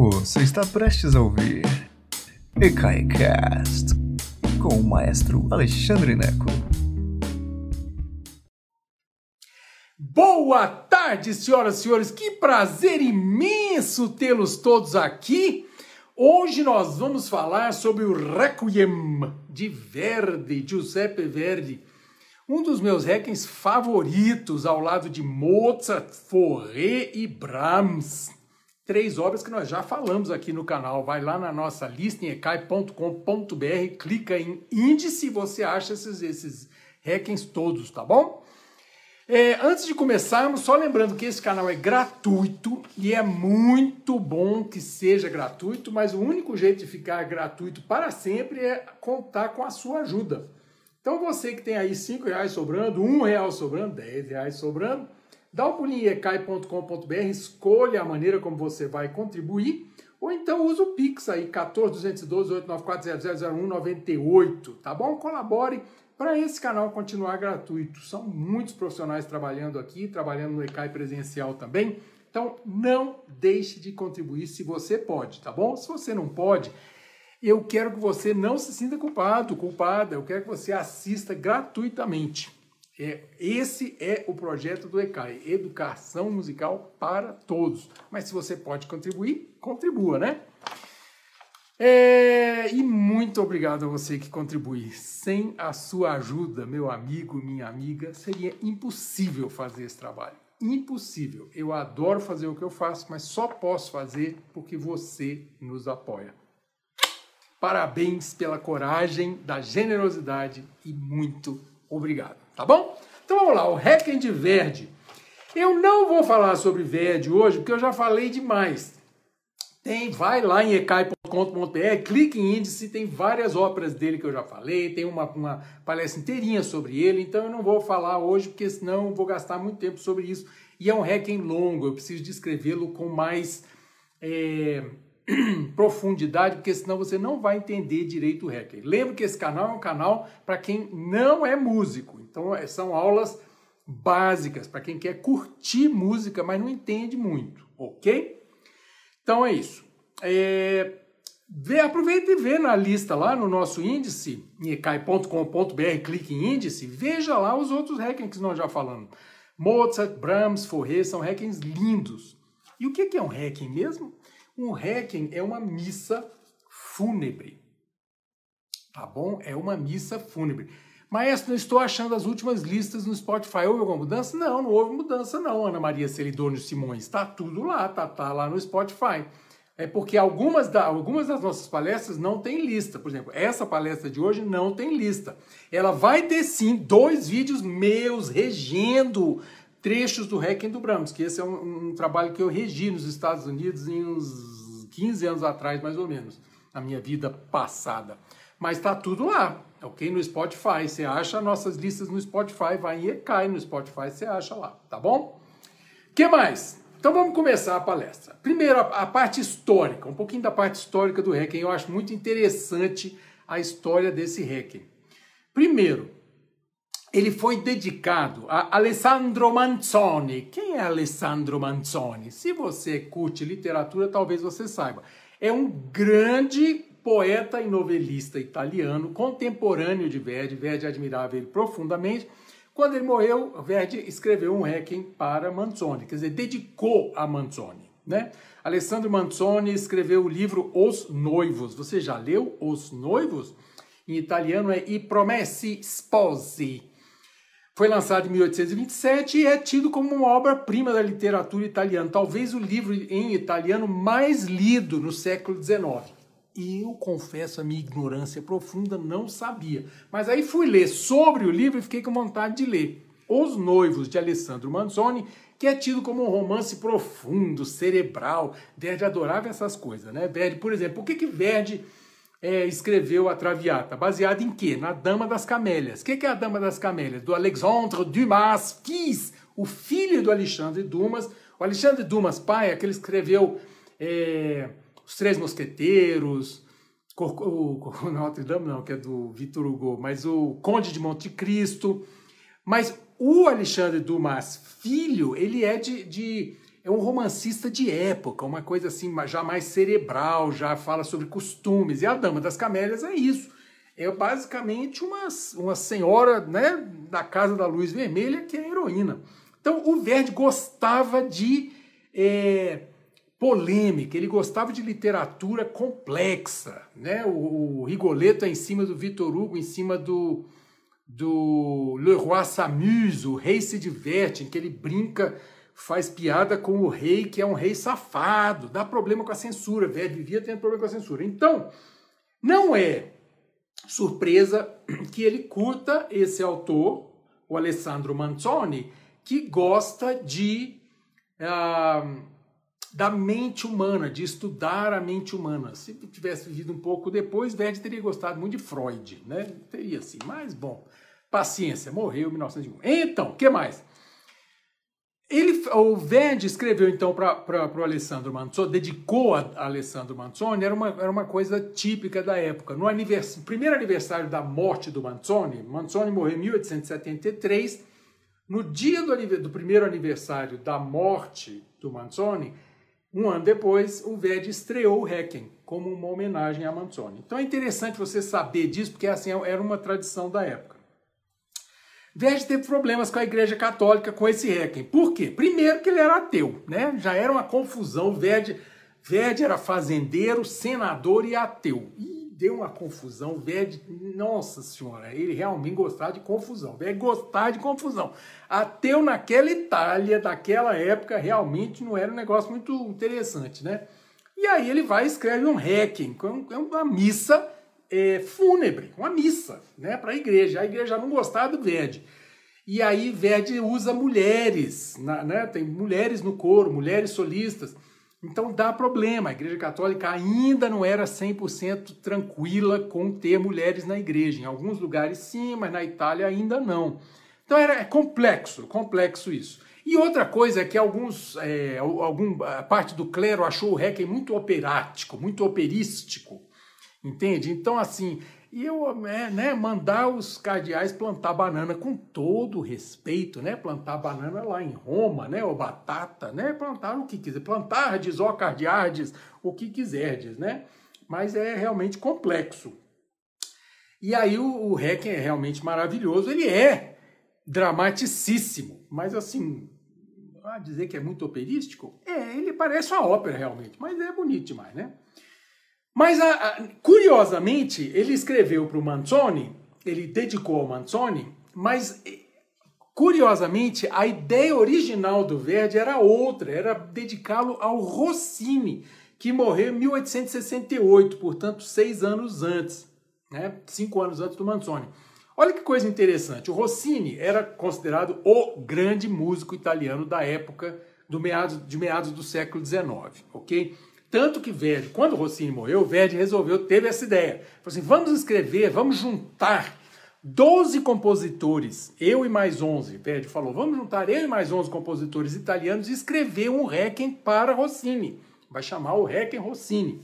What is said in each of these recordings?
Você está prestes a ouvir EKAICAST com o maestro Alexandre Neco. Boa tarde, senhoras e senhores. Que prazer imenso tê-los todos aqui. Hoje nós vamos falar sobre o Requiem de Verdi, Giuseppe Verdi. Um dos meus requiems favoritos ao lado de Mozart, Fauré e Brahms. Três obras que nós já falamos aqui no canal. Vai lá na nossa lista em ecai.com.br, clica em índice e você acha esses, esses requiems todos, tá bom? É, antes de começarmos, só lembrando que esse canal é gratuito e é muito bom que seja gratuito, mas o único jeito de ficar gratuito para sempre é contar com a sua ajuda. Então você que tem aí cinco reais sobrando, um real sobrando, dez reais sobrando, dá um pulinho ecai.com.br, escolha a maneira como você vai contribuir, ou então usa o Pix aí, 14212-894-000198, tá bom? Colabore para esse canal continuar gratuito. São muitos profissionais trabalhando aqui, trabalhando no ECAI presencial também. Então, não deixe de contribuir se você pode, tá bom? Se você não pode, eu quero que você não se sinta culpado, culpada. Eu quero que você assista gratuitamente. É, esse é o projeto do ECAI, Educação Musical para Todos. Mas se você pode contribuir, contribua, né? É, e muito obrigado a você que contribui. Sem a sua ajuda, meu amigo, minha amiga, seria impossível fazer esse trabalho. Impossível. Eu adoro fazer o que eu faço, mas só posso fazer porque você nos apoia. Parabéns pela coragem, da generosidade e muito obrigado, tá bom? Então vamos lá, o Requiem de Verdi. Eu não vou falar sobre Verdi hoje, porque eu já falei demais. Tem, vai lá em ecai.com.br, clique em índice, tem várias óperas dele que eu já falei, tem uma, uma palestra inteirinha sobre ele, então eu não vou falar hoje, porque senão vou gastar muito tempo sobre isso. E é um Requiem longo, eu preciso descrevê-lo com mais... É profundidade, porque senão você não vai entender direito o Requiem. Lembra que esse canal é um canal para quem não é músico. Então é, são aulas básicas para quem quer curtir música, mas não entende muito, ok? Então é isso. É, vê, aproveita e vê na lista lá no nosso índice, em ecai.com.br, clique em índice, veja lá os outros Requiem que nós já falamos. Mozart, Brahms, Fauré são Requiems lindos. E o que é um Requiem mesmo? Um requiem é uma missa fúnebre. Tá bom? É uma missa fúnebre. Maestro, não estou achando as últimas listas no Spotify. Houve alguma mudança? Não, não houve mudança não, Ana Maria Celidônio Simões. Está tudo lá, tá, tá lá no Spotify. É porque algumas, da, algumas das nossas palestras não tem lista. Por exemplo, essa palestra de hoje não tem lista. Ela vai ter sim dois vídeos meus regendo trechos do Requiem do Brahms, que esse é um, um, trabalho que eu regi nos Estados Unidos em uns 15 anos atrás, mais ou menos, na minha vida passada. Mas tá tudo lá, ok? No Spotify, você acha nossas listas no Spotify, vai em ECAI no Spotify, você acha lá, tá bom? que mais? Então vamos começar a palestra. Primeiro, a, parte histórica, um pouquinho da parte histórica do Requiem. Eu acho muito interessante a história desse Requiem. Primeiro, ele foi dedicado a Alessandro Manzoni. Quem é Alessandro Manzoni? Se você curte literatura, talvez você saiba. É um grande poeta e novelista italiano, contemporâneo de Verdi. Verdi admirava ele profundamente. Quando ele morreu, Verdi escreveu um requiem para Manzoni, quer dizer, dedicou a Manzoni. Né? Alessandro Manzoni escreveu o livro Os Noivos. Você já leu Os Noivos? Em italiano é I Promessi Sposi. Foi lançado em 1827 e é tido como uma obra-prima da literatura italiana, talvez o livro em italiano mais lido no século XIX. E eu confesso a minha ignorância profunda, não sabia. Mas aí fui ler sobre o livro e fiquei com vontade de ler. Os Noivos, de Alessandro Manzoni, que é tido como um romance profundo, cerebral. Verdi adorava essas coisas, né? Verdi, por exemplo, por que, que Verdi é, escreveu a Traviata? Baseado em quê? Na Dama das Camélias. O que, que é a Dama das Camélias? Do Alexandre Dumas, fils, o filho do Alexandre Dumas. O Alexandre Dumas, pai, é que ele escreveu é, Os Três Mosqueteiros, o, Notre Dame não, que é do Victor Hugo, mas o Conde de Monte Cristo. Mas o Alexandre Dumas, filho, ele é de, de é um romancista de época, uma coisa assim já mais cerebral, já fala sobre costumes. E a Dama das Camélias é isso. É basicamente uma, uma senhora né, da Casa da Luz Vermelha que é heroína. Então o Verdi gostava de é, polêmica, ele gostava de literatura complexa. Né? O, o Rigoletto é em cima do Vitor Hugo, em cima do, do Le Roi s'amuse, o rei se diverte, em que ele brinca faz piada com o rei, que é um rei safado, dá problema com a censura, velho, vivia tendo problema com a censura. Então, não é surpresa que ele curta esse autor, o Alessandro Manzoni, que gosta de uh, da mente humana, de estudar a mente humana. Se tivesse vivido um pouco depois, Verdi teria gostado muito de Freud, né? Teria sim, mas bom, paciência, morreu em 1901. Então, o que mais? Ele, o Verdi escreveu então para o Alessandro Manzoni, dedicou a, a Alessandro Manzoni, era uma, era uma coisa típica da época. No anivers, primeiro aniversário da morte do Manzoni, Manzoni morreu em 1873, no dia do, do primeiro aniversário da morte do Manzoni, um ano depois, o Verdi estreou o Requiem como uma homenagem a Manzoni. Então é interessante você saber disso, porque assim era uma tradição da época. Verdi teve problemas com a Igreja Católica com esse Requiem. Por quê? Primeiro que ele era ateu, né? Já era uma confusão. Verdi, Verdi era fazendeiro, senador e ateu. E deu uma confusão. Verdi, nossa senhora, ele realmente gostava de confusão. Verdi gostava de confusão. Ateu naquela Itália, daquela época, realmente não era um negócio muito interessante, né? E aí ele vai e escreve um Requiem, uma missa é, fúnebre, uma missa, né, para a igreja. A igreja não gostava do Verdi. E aí Verdi usa mulheres, né, tem mulheres no coro, mulheres solistas. Então dá problema. A Igreja Católica ainda não era 100% tranquila com ter mulheres na igreja. Em alguns lugares sim, mas na Itália ainda não. Então era é complexo, complexo isso. E outra coisa é que alguns, é, algum, parte do clero achou o Requiem muito operático, muito operístico. Entende? Então, assim, eu, é, né, mandar os cardeais plantar banana com todo respeito, né? Plantar banana lá em Roma, né? Ou batata, né? Plantar o que quiser. Plantardes, ó cardeardes, o que quiserdes, né? Mas é realmente complexo. E aí o, o Requiem é realmente maravilhoso. Ele é dramaticíssimo, mas assim, a dizer que é muito operístico, é, ele parece uma ópera realmente, mas é bonito demais, né? Mas, a, a, curiosamente, ele escreveu para o Manzoni, ele dedicou ao Manzoni, mas, curiosamente, a ideia original do Verdi era outra, era dedicá-lo ao Rossini, que morreu em 1868, portanto, seis anos antes, né? cinco anos antes do Manzoni. Olha que coisa interessante, o Rossini era considerado o grande músico italiano da época do meados, de meados do século XIX, ok? Tanto que Verdi, quando Rossini morreu, Verdi resolveu, teve essa ideia. Falou assim, vamos escrever, vamos juntar 12 compositores, eu e mais 11. Verdi falou, vamos juntar eu e mais 11 compositores italianos e escrever um Requiem para Rossini. Vai chamar o Requiem Rossini.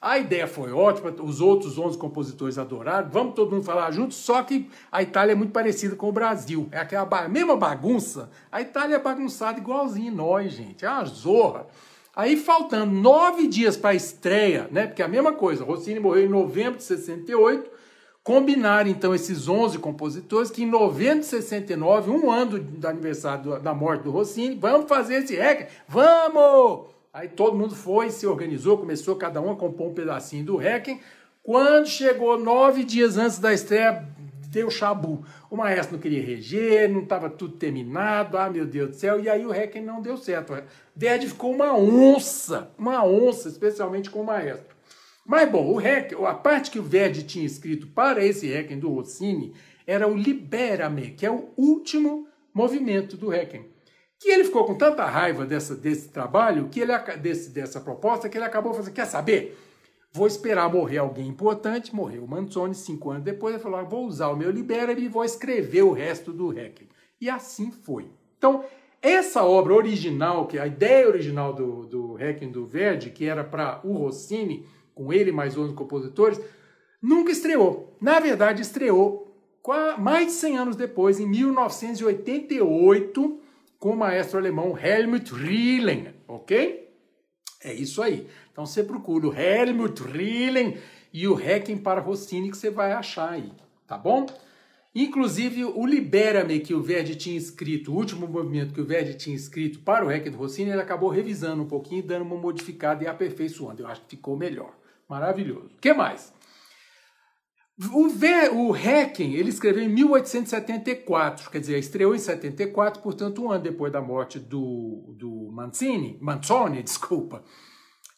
A ideia foi ótima, os outros 11 compositores adoraram, vamos todo mundo falar junto, só que a Itália é muito parecida com o Brasil. É aquela mesma bagunça. A Itália é bagunçada igualzinho nós, gente. É uma zorra. Aí, faltando nove dias para a estreia, né? Porque é a mesma coisa, Rossini morreu em novembro de 68, combinaram então esses 11 compositores que em novembro de 69, um ano do aniversário da morte do Rossini, vamos fazer esse Requiem, vamos! Aí todo mundo foi, se organizou, começou cada um a compor um pedacinho do Requiem. Quando chegou nove dias antes da estreia, deu chabu. O maestro não queria reger, não estava tudo terminado, ah, meu Deus do céu, e aí o Requiem não deu certo. Verdi ficou uma onça, uma onça, especialmente com o maestro. Mas, bom, o Requiem, a parte que o Verdi tinha escrito para esse Requiem do Rossini era o Libera-me, que é o último movimento do Requiem. Que ele ficou com tanta raiva dessa, desse trabalho, que ele, desse, dessa proposta, que ele acabou fazendo, quer saber? Vou esperar morrer alguém importante. Morreu o Manzoni cinco anos depois. Ele falou: ah, vou usar o meu Libera-me e vou escrever o resto do Requiem. E assim foi. Então, essa obra original, que é a ideia original do, do Requiem do Verdi, que era para o Rossini, com ele mais 11 compositores, nunca estreou. Na verdade, estreou mais de 100 anos depois, em 1988, com o maestro alemão Helmut Rillen. ok? É isso aí. Então você procura o Helmut Rillen e o Requiem para Rossini que você vai achar aí, tá bom? Inclusive, o Libera-me que o Verdi tinha escrito, o último movimento que o Verdi tinha escrito para o Requiem do Rossini, ele acabou revisando um pouquinho, dando uma modificada e aperfeiçoando. Eu acho que ficou melhor. Maravilhoso. O que mais? O, Ver, o Requiem, ele escreveu em 1874, quer dizer, estreou em 74, portanto, um ano depois da morte do, do Mancini, Manzoni, desculpa.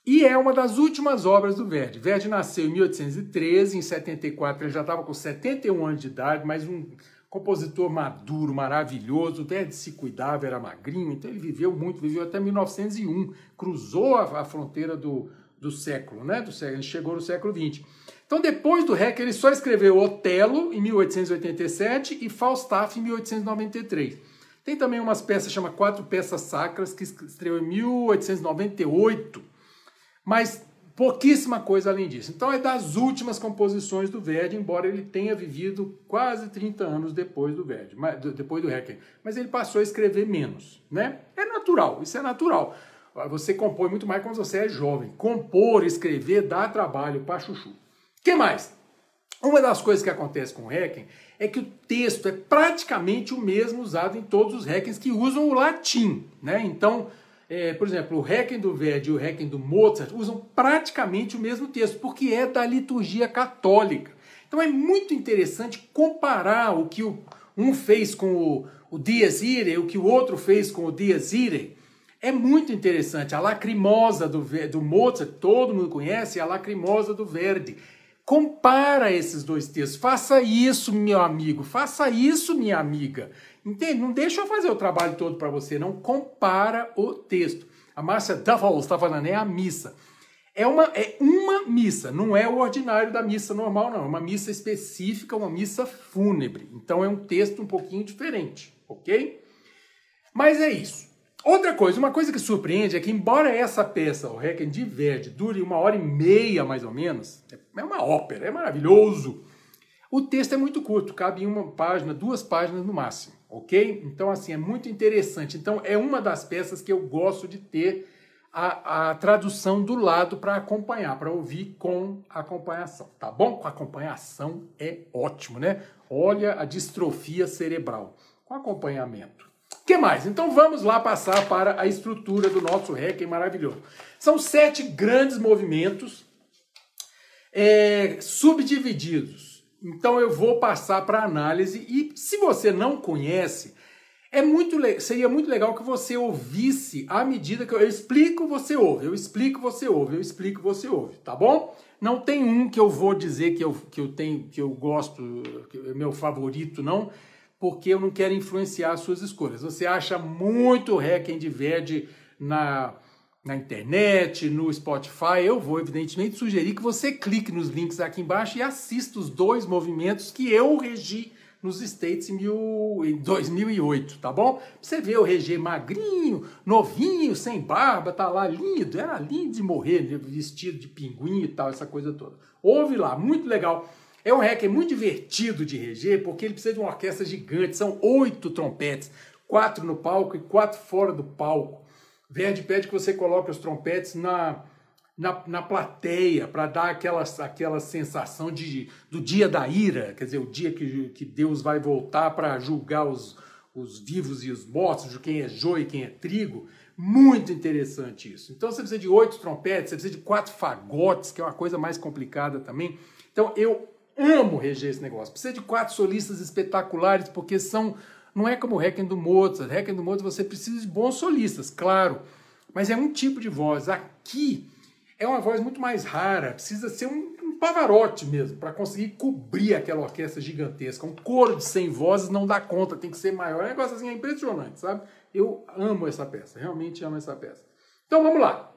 E é uma das últimas obras do Verdi. Verdi nasceu em 1813, em 74 ele já estava com 71 anos de idade, mas um compositor maduro, maravilhoso. Verdi se cuidava, era magrinho, então ele viveu muito, viveu até 1901, cruzou a, a fronteira do, do século, né? Do século, ele chegou no século XX. Então, depois do Reck, ele só escreveu Otelo em 1887 e Falstaff em 1893. Tem também umas peças chama Quatro Peças Sacras que estreou em 1898 mas pouquíssima coisa além disso. Então é das últimas composições do Verdi, embora ele tenha vivido quase 30 anos depois do Verdi, depois do Requiem. Mas ele passou a escrever menos, né? É natural, isso é natural. Você compõe muito mais quando você é jovem. Compor, escrever, dá trabalho para chuchu. que mais? Uma das coisas que acontece com o Requiem é que o texto é praticamente o mesmo usado em todos os Requiems que usam o latim, né? Então, é, por exemplo, o Requiem do Verdi e o Requiem do Mozart usam praticamente o mesmo texto, porque é da liturgia católica. Então é muito interessante comparar o que um fez com o, o Dies Irae, o que o outro fez com o Dies Irae. É muito interessante. A Lacrimosa do, do Mozart, todo mundo conhece, e a Lacrimosa do Verdi. Compara esses dois textos. Faça isso, meu amigo. Faça isso, minha amiga. Entende? Não deixa eu fazer o trabalho todo para você, não compara o texto. A Márcia Duffels está falando, é a missa. É uma, é uma missa, não é o ordinário da missa normal, não. É uma missa específica, uma missa fúnebre. Então é um texto um pouquinho diferente, ok? Mas é isso. Outra coisa, uma coisa que surpreende é que, embora essa peça, o Requiem de Verdi, dure uma hora e meia mais ou menos, é uma ópera, é maravilhoso. O texto é muito curto, cabe em uma página, duas páginas no máximo ok? Então, assim, é muito interessante. Então, é uma das peças que eu gosto de ter a, a tradução do lado para acompanhar, para ouvir com acompanhação, tá bom? Com acompanhação é ótimo, né? Olha a distrofia cerebral. Com acompanhamento. Que mais? Então vamos lá passar para a estrutura do nosso Requiem maravilhoso. São sete grandes movimentos é, subdivididos então eu vou passar para análise e se você não conhece, é muito seria muito legal que você ouvisse à medida que eu, eu explico, você ouve, eu explico, você ouve, eu explico, você ouve, tá bom? Não tem um que eu vou dizer que eu, que eu tenho, que eu gosto, que é meu favorito, não, porque eu não quero influenciar as suas escolhas. Você acha muito Requiem de Verde na na internet, no Spotify, eu vou evidentemente sugerir que você clique nos links aqui embaixo e assista os dois movimentos que eu regi nos States em, mil, em 2008, tá bom? Você ver o Regi magrinho, novinho, sem barba, tá lá lindo, era lindo de morrer, vestido de pinguim e tal, essa coisa toda. Ouve lá, muito legal. É um rec muito divertido de reger, porque ele precisa de uma orquestra gigante, são oito trompetes, quatro no palco e quatro fora do palco. Verdi pede que você coloque os trompetes na, na, na plateia para dar aquela, aquela sensação de, do dia da ira, quer dizer, o dia que, que Deus vai voltar para julgar os, os vivos e os mortos, de quem é joio e quem é trigo. Muito interessante isso. Então você precisa de oito trompetes, você precisa de quatro fagotes, que é uma coisa mais complicada também. Então eu amo reger esse negócio. Precisa de quatro solistas espetaculares, porque são não é como o Requiem do Mozart. Requiem do Mozart você precisa de bons solistas, claro. Mas é um tipo de voz. Aqui é uma voz muito mais rara. Precisa ser um, um pavarote mesmo para conseguir cobrir aquela orquestra gigantesca. Um coro de 100 vozes não dá conta, tem que ser maior. É um negócio assim, é impressionante, sabe? Eu amo essa peça, realmente amo essa peça. Então vamos lá.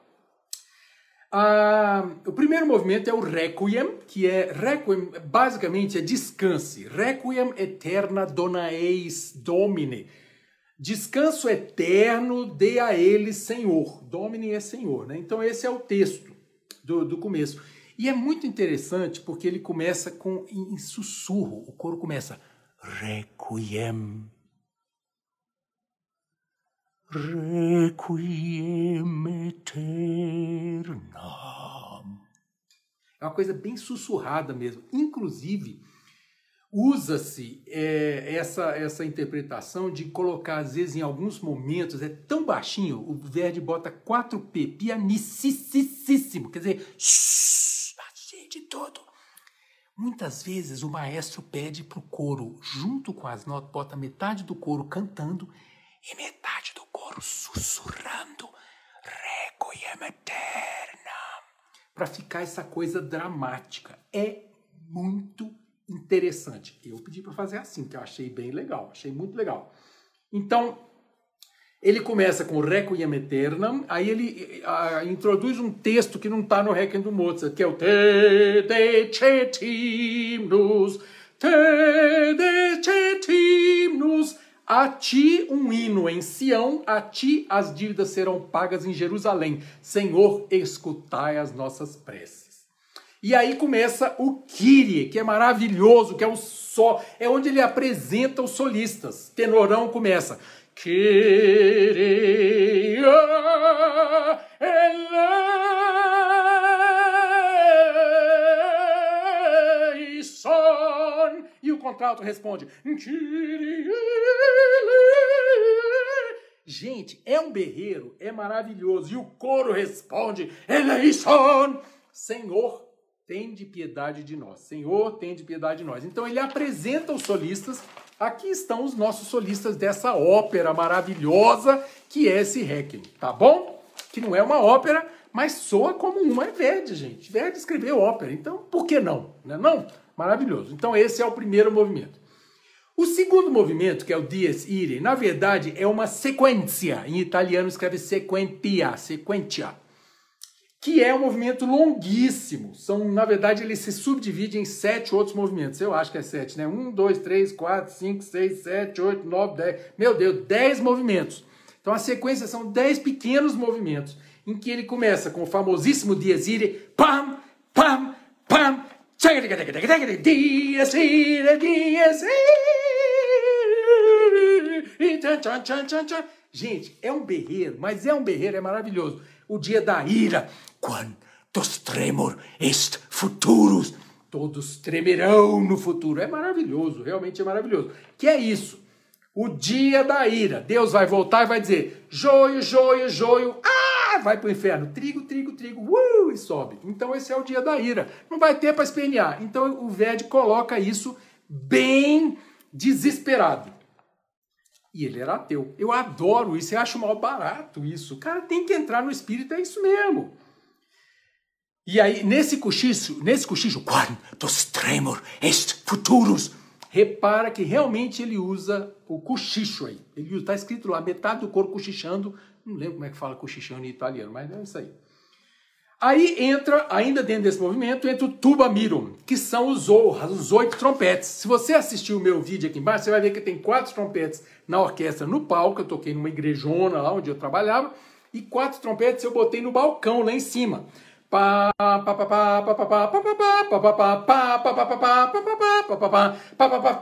Ah, o primeiro movimento é o Requiem, que é Requiem, basicamente é descanse. Requiem eterna dona eis domine. Descanso eterno dê a ele Senhor. Domine é Senhor, né? Então esse é o texto do, do começo. E é muito interessante porque ele começa com em sussurro. O coro começa Requiem. Requiem eternam. É uma coisa bem sussurrada mesmo. Inclusive, usa-se é, essa, essa interpretação de colocar, às vezes, em alguns momentos, é tão baixinho, o Verdi bota 4P, pianicíssimo, quer dizer, baixinho de todo. Muitas vezes o maestro pede para o coro, junto com as notas, bota metade do coro cantando e metade sussurrando. Requiem eterna. Para ficar essa coisa dramática. É muito interessante. Eu pedi para fazer assim, que eu achei bem legal, achei muito legal. Então, ele começa com Requiem Eternam, aí ele introduz um texto que não está no Requiem do Mozart, que é o Te Decetimnus, Te Decetimnus, a ti um hino em Sião, a ti as dívidas serão pagas em Jerusalém. Senhor, escutai as nossas preces. E aí começa o Kyrie, que é maravilhoso, que é o só, é onde ele apresenta os solistas. Tenorão começa. Kyrie E o contralto responde. Gente, é um berreiro, é maravilhoso. E o coro responde: Eleison, Senhor, tem de piedade de nós. Senhor, tem de piedade de nós. Então ele apresenta os solistas. Aqui estão os nossos solistas dessa ópera maravilhosa que é esse Requiem, tá bom? Que não é uma ópera, mas soa como uma. É Verdi, gente. Verdi escreveu ópera, então por que não? Não, é não? Maravilhoso. Então esse é o primeiro movimento. O segundo movimento, que é o Dies Irae, na verdade é uma sequência. Em italiano escreve sequentia, sequentia que é um movimento longuíssimo. São, na verdade, ele se subdivide em sete outros movimentos. Eu acho que é sete, né? Um, dois, três, quatro, cinco, seis, sete, oito, nove, dez. Meu Deus, dez movimentos. Então a sequência são dez pequenos movimentos, em que ele começa com o famosíssimo Dies Irae, pam, pam, Dies Irae, Dies Irae, Gente, é um berreiro, mas é um berreiro, é maravilhoso. O dia da ira, Quantos tremor est futurus. Todos tremerão no futuro. É maravilhoso, realmente é maravilhoso. Que é isso? O dia da ira. Deus vai voltar e vai dizer: joio, joio, joio. Ah, vai para o inferno. Trigo, trigo, trigo. Uh, e sobe. Então esse é o dia da ira. Não vai ter para espernear. Então o Ved coloca isso bem desesperado. E ele era ateu. Eu adoro isso, eu acho mal barato isso. O cara tem que entrar no espírito, é isso mesmo. E aí, nesse cochicho, nesse cochicho, quantos tremor est futurus, repara que realmente ele usa o cochicho aí. Ele está escrito lá, metade do corpo cochichando, não lembro como é que fala cochichando em italiano, mas é isso aí. Aí entra, ainda dentro desse movimento, entra o tuba mirum, que são os, os oito trompetes. Se você assistir o meu vídeo aqui embaixo, você vai ver que tem quatro trompetes na orquestra no palco, eu toquei numa igrejona lá onde eu trabalhava, e quatro trompetes eu botei no balcão lá em cima.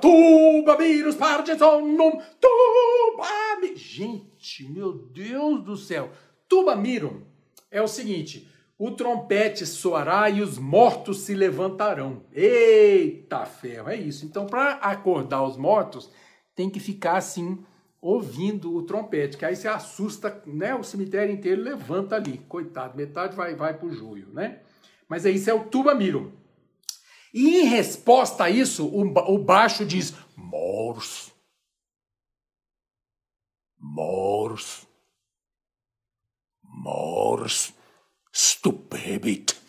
Tuba mirum pargesonum, tuba Gente, meu Deus do céu. Tuba mirum é o seguinte o trompete soará e os mortos se levantarão. Eita ferro, é isso. Então, para acordar os mortos, tem que ficar assim, ouvindo o trompete, que aí você assusta, né? O cemitério inteiro levanta ali. Coitado, metade vai, vai para o joio, né? Mas aí isso é o tuba miro. E em resposta a isso, o, o baixo diz: Mors. Mors. Mors stupebit.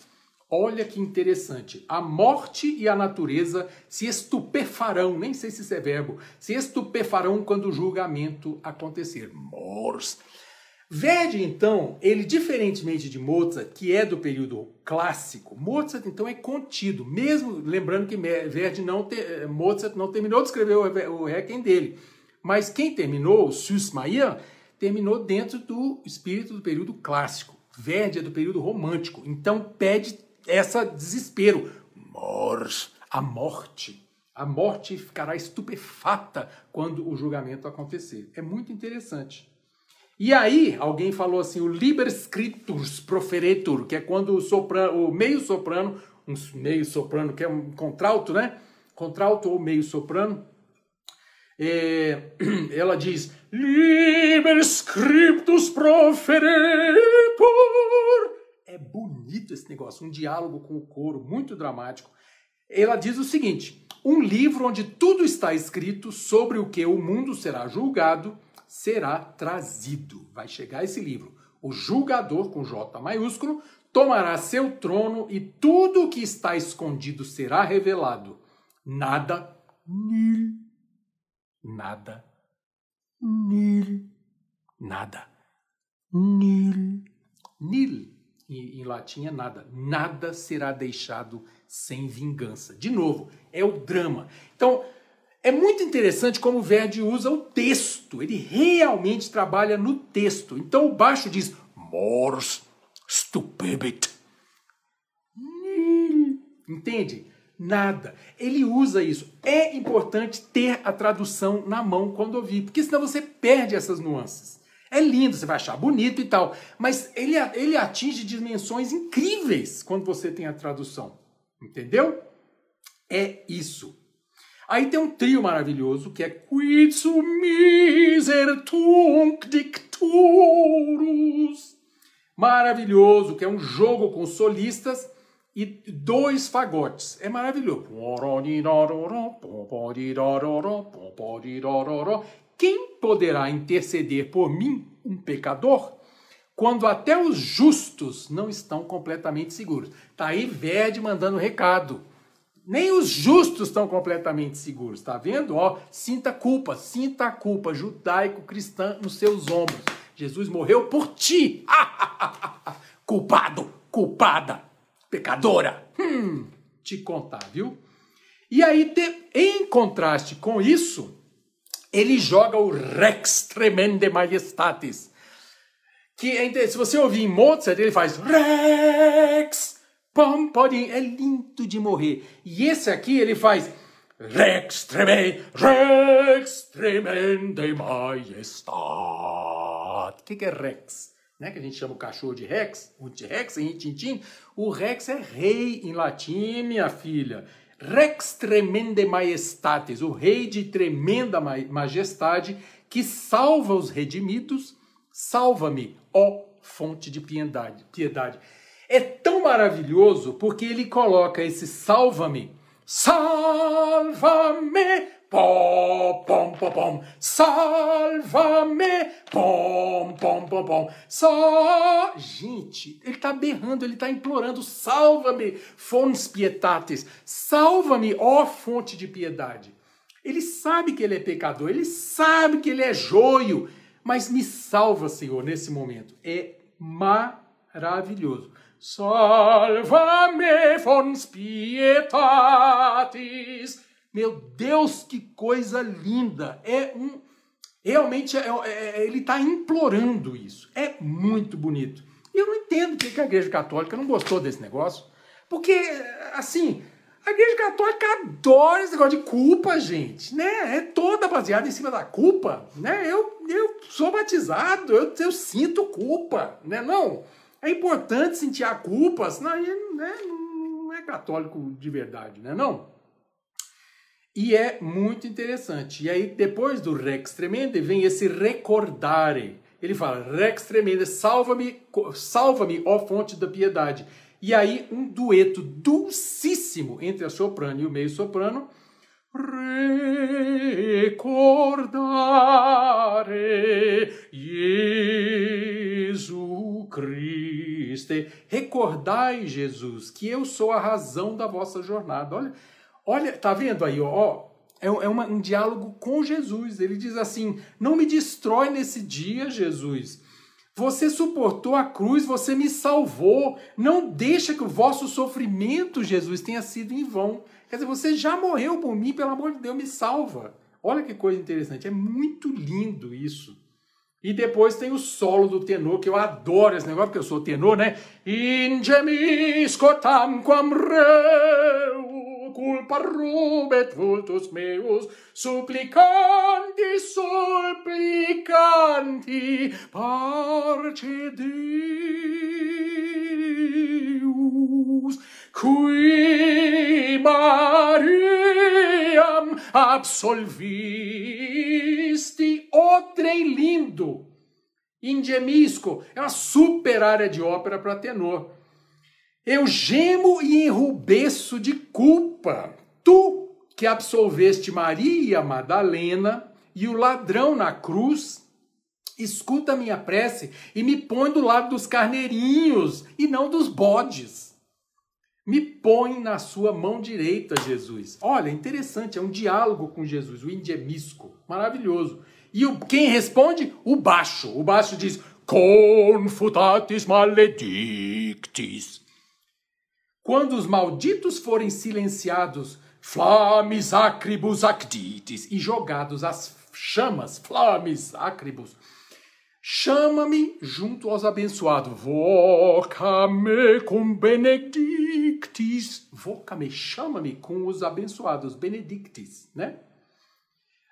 Olha que interessante. A morte e a natureza se estupefarão, nem sei se isso é verbo, se estupefarão quando o julgamento acontecer. Mors. Verdi, então, ele, diferentemente de Mozart, que é do período clássico, Mozart, então, é contido, mesmo lembrando que Verdi não te, Mozart não terminou de escrever o, Requiem dele. Mas quem terminou, Süssmayr, terminou dentro do espírito do período clássico. Verdi é do período romântico, então pede essa desespero. Mors, a morte. A morte ficará estupefata quando o julgamento acontecer. É muito interessante. E aí, alguém falou assim, o liber scriptus proferetur, que é quando o soprano, o meio soprano, um meio soprano, que é um contralto, né? Contralto ou meio soprano, é, ela diz, liber scriptus proferetur. É bonito esse negócio, um diálogo com o coro, muito dramático. Ela diz o seguinte, um livro onde tudo está escrito sobre o que o mundo será julgado, será trazido. Vai chegar esse livro. O julgador, com J maiúsculo, tomará seu trono e tudo o que está escondido será revelado. Nada, nil, nada, nil, nada, nil, nil. Em, latim é nada. Nada será deixado sem vingança. De novo, é o drama. Então, é muito interessante como o Verdi usa o texto. Ele realmente trabalha no texto. Então o baixo diz mors stupebit. Entende? Nada. Ele usa isso. É importante ter a tradução na mão quando ouvir, porque senão você perde essas nuances. É lindo, você vai achar bonito e tal, mas ele, ele atinge dimensões incríveis quando você tem a tradução. Entendeu? É isso. Aí tem um trio maravilhoso que é Quitsu miser tunc dicturus. Maravilhoso, que é um jogo com solistas e dois fagotes. É maravilhoso. Quem poderá interceder por mim, um pecador, quando até os justos não estão completamente seguros? Tá aí Verde mandando recado. Nem os justos estão completamente seguros, tá vendo? Ó, sinta culpa, sinta a culpa judaico-cristã nos seus ombros. Jesus morreu por ti. Culpado, culpada, pecadora. Hum, te contar, viu? E aí, em contraste com isso, ele joga o Rex Tremende Majestatis. Que é, se você ouvir em Mozart, ele faz Rex Pom, pode é lindo de morrer. E esse aqui ele faz Rex treme, Rex tremende. O que, que é Rex? Né? Que a gente chama o cachorro de Rex, o de Rex em Tintim. O Rex é rei em latim, minha filha. Rex tremende majestatis, o rei de tremenda majestade que salva os redimidos. Salva-me, ó fonte de piedade. piedade é tão maravilhoso porque ele coloca esse salva-me, salva-me, pom, pom, pom, pom, salva-me, pom, pom, pom, pom, só... Gente, ele está berrando, ele está implorando, salva-me, fons pietatis, salva-me, ó fonte de piedade. Ele sabe que ele é pecador, ele sabe que ele é joio, mas me salva, Senhor, nesse momento. É maravilhoso. Salva-me fons pietatis. Meu Deus, que coisa linda! É um. Realmente, é, é, ele está implorando isso. É muito bonito. E eu não entendo porque a Igreja Católica não gostou desse negócio. Porque, assim, a Igreja Católica adora esse negócio de culpa, gente. Né? É toda baseada em cima da culpa. Né? Eu, eu sou batizado, eu, eu sinto culpa. Né? Não. É importante sentir a culpa, senão a gente né, não é católico de verdade, né? Não. E é muito interessante. E aí, depois do Rex Tremende, vem esse recordare. Ele fala, Rex Tremende, salva-me, salva-me, ó fonte da piedade. E aí, um dueto dulcíssimo entre a soprano e o meio soprano. Recordare Jesus Cristo recordai, Jesus, que eu sou a razão da vossa jornada. Olha, olha, tá vendo aí, ó, é, é uma, um diálogo com Jesus. Ele diz assim: Não me destrói nesse dia, Jesus. Você suportou a cruz, você me salvou. Não deixa que o vosso sofrimento, Jesus, tenha sido em vão. Quer dizer, você já morreu por mim, pelo amor de Deus, me salva. Olha que coisa interessante. É muito lindo isso. E depois tem o solo do tenor, que eu adoro esse negócio, porque eu sou tenor, né? In gemisco tamquam culpa rubet vultus meus, supplicanti, supplicanti, parce Deus, qui Mariam absolvisti, o trem lindo, ingemisco, é uma super área de ópera para tenor. Eu gemo e enrubeço de culpa. Tu que absolveste Maria Madalena e o ladrão na cruz, escuta minha prece e me põe do lado dos carneirinhos e não dos bodes. Me põe na sua mão direita, Jesus. Olha, interessante, é um diálogo com Jesus, o ingemisco. Maravilhoso. E o, quem responde? O baixo. O baixo diz: Confutatis maledictis. Quando os malditos forem silenciados, flames acribus acditis, e jogados às chamas, flames acribus, chama-me junto aos abençoados. Voca-me com benedictis. Voca-me, chama-me com os abençoados, benedictis, né?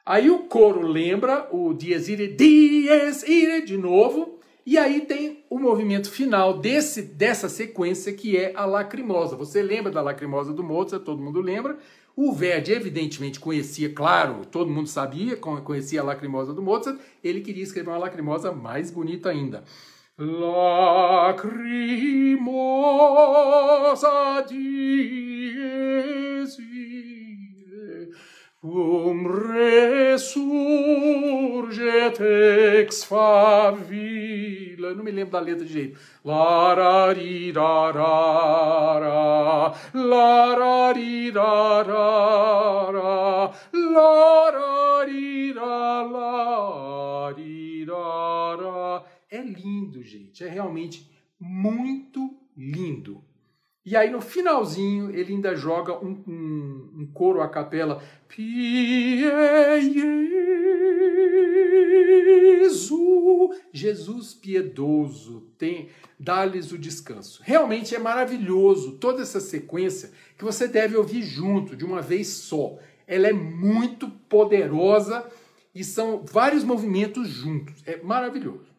Aí o coro lembra o dies ire, dies ire de novo, e aí tem o movimento final desse, dessa sequência que é a lacrimosa. Você lembra da lacrimosa do Mozart, todo mundo lembra. O Verdi evidentemente conhecia, claro, todo mundo sabia, conhecia a lacrimosa do Mozart, ele queria escrever uma lacrimosa mais bonita ainda. Lacrimosa dies Um resurget ex favilla. Não me lembro da letra de jeito. Lararirarara, lararirarara, lararirarara. É lindo, gente. É realmente muito lindo. E aí no finalzinho ele ainda joga um, um, um coro a capela. Piesu, Jesus piedoso, tem dá-lhes o descanso. Realmente é maravilhoso toda essa sequência que você deve ouvir junto, de uma vez só. Ela é muito poderosa e são vários movimentos juntos. É maravilhoso.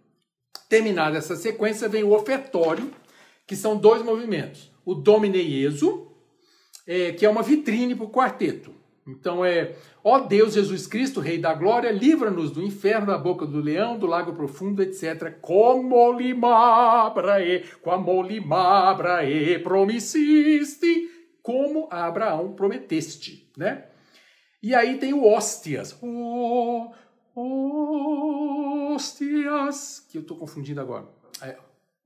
Terminada essa sequência, vem o ofertório, que são dois movimentos o Domine Jesu, é, que é uma vitrine para o quarteto. Então é, ó Deus Jesus Cristo, Rei da Glória, livra-nos do inferno, da boca do leão, do lago profundo, etc. Como limabrae, como limabrae promissiste, como a Abraão prometeste, né? E aí tem o hóstias. Oh, hóstias, que eu estou confundindo agora. É,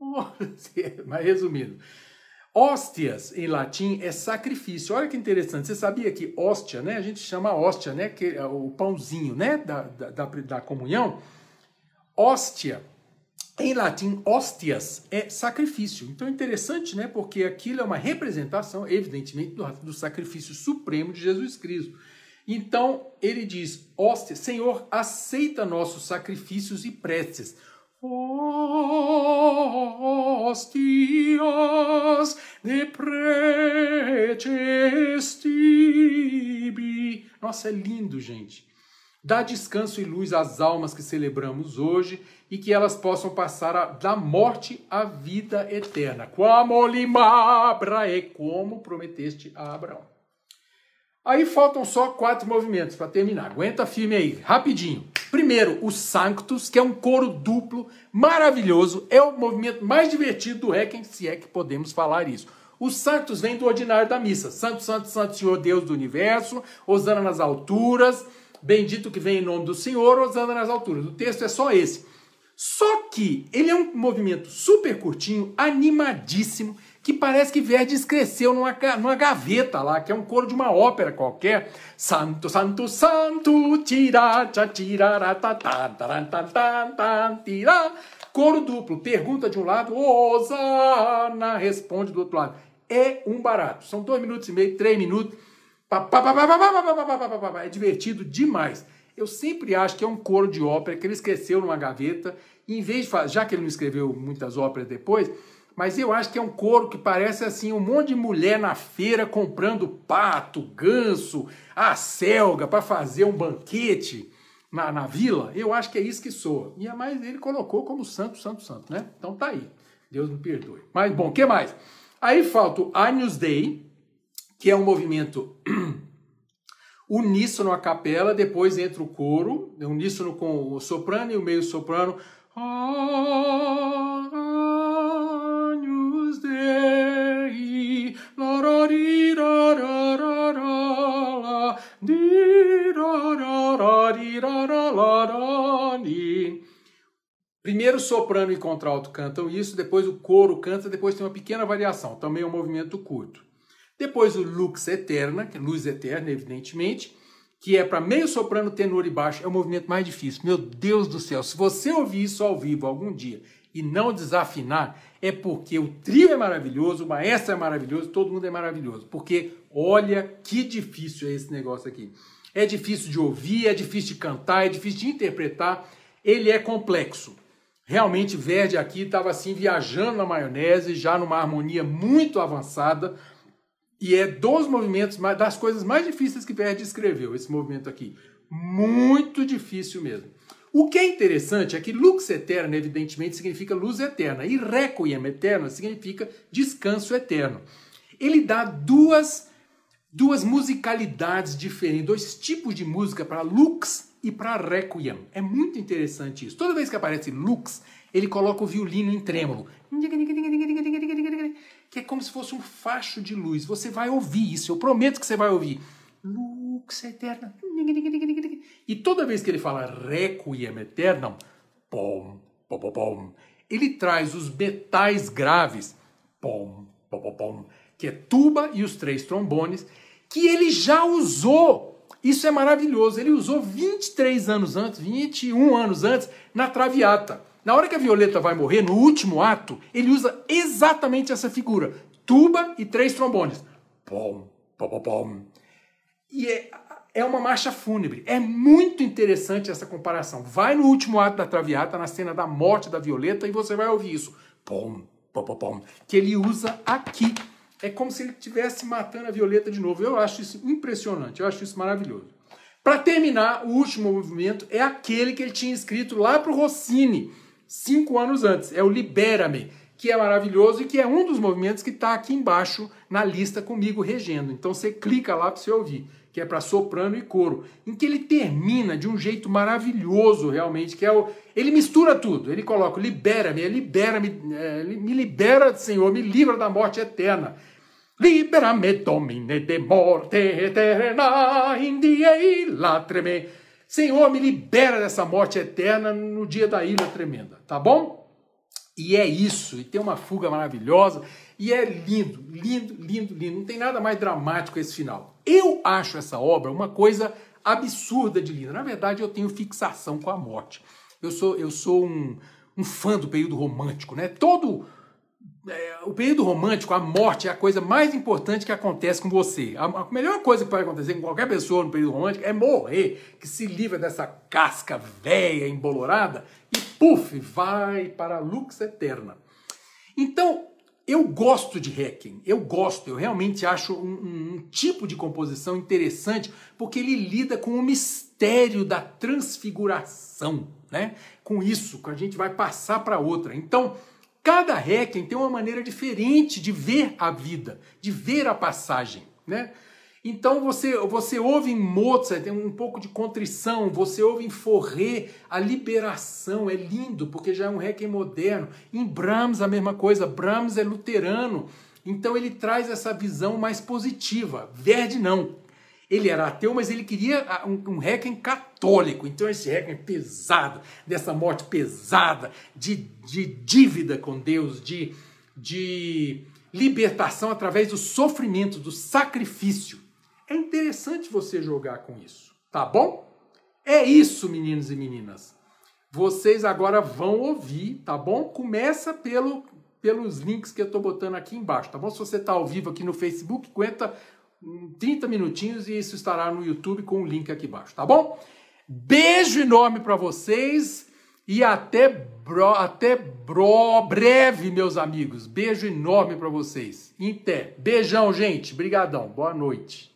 oh, mas resumindo. Hóstias, em latim, é sacrifício. Olha que interessante. Você sabia que hóstia, né? A gente chama hóstia, né? Que é o pãozinho, né? Da, da, da comunhão. Hóstia, em latim, hóstias, é sacrifício. Então é interessante, né? Porque aquilo é uma representação, evidentemente, do, do sacrifício supremo de Jesus Cristo. Então ele diz: hóstia, Senhor, aceita nossos sacrifícios e preces hostias É lindo, gente. Dá descanso e luz às almas que celebramos hoje e que elas possam passar a, da morte à vida eterna. Como limabra e como prometeste a Abraão. Aí faltam só quatro movimentos para terminar. Aguenta firme aí, rapidinho. Primeiro, o Sanctus, que é um coro duplo maravilhoso. É o movimento mais divertido do Requiem, se é que podemos falar isso. O Sanctus vem do ordinário da missa. Santo, Santo, Santo Senhor Deus do Universo, Osana nas alturas, bendito que vem em nome do Senhor, Osana nas alturas. O texto é só esse. Só que ele é um movimento super curtinho, animadíssimo, que parece que Verdi cresceu numa, numa gaveta lá, que é um coro de uma ópera qualquer. Santo, santo, santo, tira, tira, tira. Coro duplo, pergunta de um lado, Osana, responde do outro lado. É um barato. São dois minutos e meio, três minutos. É divertido demais. Eu sempre acho que é um coro de ópera que ele esqueceu numa gaveta. E em vez de fazer, já que ele não escreveu muitas óperas depois, mas eu acho que é um coro que parece assim um monte de mulher na feira comprando pato, ganso, a selga para fazer um banquete na, na vila. Eu acho que é isso que soa. E a mais ele colocou como santo, santo, santo, né? Então tá aí. Deus me perdoe. Mas bom, que mais? Aí falta o Agnus Dei, que é um movimento uníssono a capela, depois entra o coro, uníssono com o soprano e o meio soprano. Primeiro soprano e contralto cantam isso, depois o coro canta, depois tem uma pequena variação, também é um movimento curto. Depois o lux eterna, que é luz eterna, evidentemente, que é para meio soprano, tenor e baixo, é o movimento mais difícil. Meu Deus do céu, se você ouvir isso ao vivo algum dia e não desafinar, é porque o trio é maravilhoso, o maestro é maravilhoso, todo mundo é maravilhoso. Porque olha que difícil é esse negócio aqui. É difícil de ouvir, é difícil de cantar, é difícil de interpretar, ele é complexo. Realmente Verdi aqui estava assim viajando na maionese, já numa harmonia muito avançada, e é dos movimentos, das coisas mais difíceis que Verdi escreveu, esse movimento aqui. Muito difícil mesmo. O que é interessante é que lux eterna, evidentemente, significa luz eterna, e requiem eterno significa descanso eterno. Ele dá duas, duas musicalidades diferentes, dois tipos de música para lux e para requiem. É muito interessante isso. Toda vez que aparece lux, ele coloca o violino em trêmulo que é como se fosse um facho de luz. Você vai ouvir isso, eu prometo que você vai ouvir. Lux eterna. E toda vez que ele fala requiem eternam, pom, pom, pom, pom, ele traz os metais graves, pom, pom, pom, pom, que é tuba e os três trombones, que ele já usou. Isso é maravilhoso. Ele usou 23 anos antes, 21 anos antes, na Traviata. Na hora que a Violeta vai morrer, no último ato, ele usa exatamente essa figura: tuba e três trombones. Pom, pom, pom. E é, é uma marcha fúnebre. É muito interessante essa comparação. Vai no último ato da Traviata, na cena da morte da Violeta, e você vai ouvir isso. Pom, pom, pom, pom. Que ele usa aqui. É como se ele estivesse matando a Violeta de novo. Eu acho isso impressionante, eu acho isso maravilhoso. Para terminar, o último movimento é aquele que ele tinha escrito lá para o Rossini cinco anos antes. É o Libera-me, que é maravilhoso e que é um dos movimentos que está aqui embaixo na lista comigo regendo. Então você clica lá para você ouvir, que é para soprano e coro, em que ele termina de um jeito maravilhoso realmente, que é o ele mistura tudo. Ele coloca libera-me, libera-me, é, me libera, Senhor, me livra da morte eterna. Libera-me, domine de morte eterna, indie latreme. Senhor, me libera dessa morte eterna no dia da ira tremenda, tá bom? E é isso, e tem uma fuga maravilhosa, e é lindo, lindo, lindo, lindo. Não tem nada mais dramático esse final. Eu acho essa obra uma coisa absurda de linda. Na verdade, eu tenho fixação com a morte. Eu sou, eu sou um, um fã do período romântico, né? Todo é, o período romântico, a morte é a coisa mais importante que acontece com você. A, a, melhor coisa que pode acontecer com qualquer pessoa no período romântico é morrer, que se livra dessa casca velha, embolorada e puf, vai para a lux eterna. Então, eu gosto de Requiem, eu gosto, eu realmente acho um, um, um tipo de composição interessante, porque ele lida com o mistério da transfiguração, né? Com isso, que a gente vai passar para outra. Então, Cada Requiem tem uma maneira diferente de ver a vida, de ver a passagem, né? Então você, você ouve em Mozart tem um pouco de contrição, você ouve em Forré a liberação, é lindo, porque já é um Requiem moderno. Em Brahms a mesma coisa, Brahms é luterano, então ele traz essa visão mais positiva. Verdi não, ele era ateu, mas ele queria ah, um, um requiem católico. Então, esse requiem pesado, dessa morte pesada, de, de dívida com Deus, de, de libertação através do sofrimento, do sacrifício. É interessante você jogar com isso, tá bom? É isso, meninos e meninas. Vocês agora vão ouvir, tá bom? Começa pelo, pelos links que eu estou botando aqui embaixo, tá bom? Se você está ao vivo aqui no Facebook, aguenta 30 minutinhos e isso estará no YouTube com o link aqui embaixo, tá bom? Beijo enorme para vocês. E até, bro, até bro, breve, meus amigos. Beijo enorme para vocês. Até. Beijão, gente. Brigadão. Boa noite.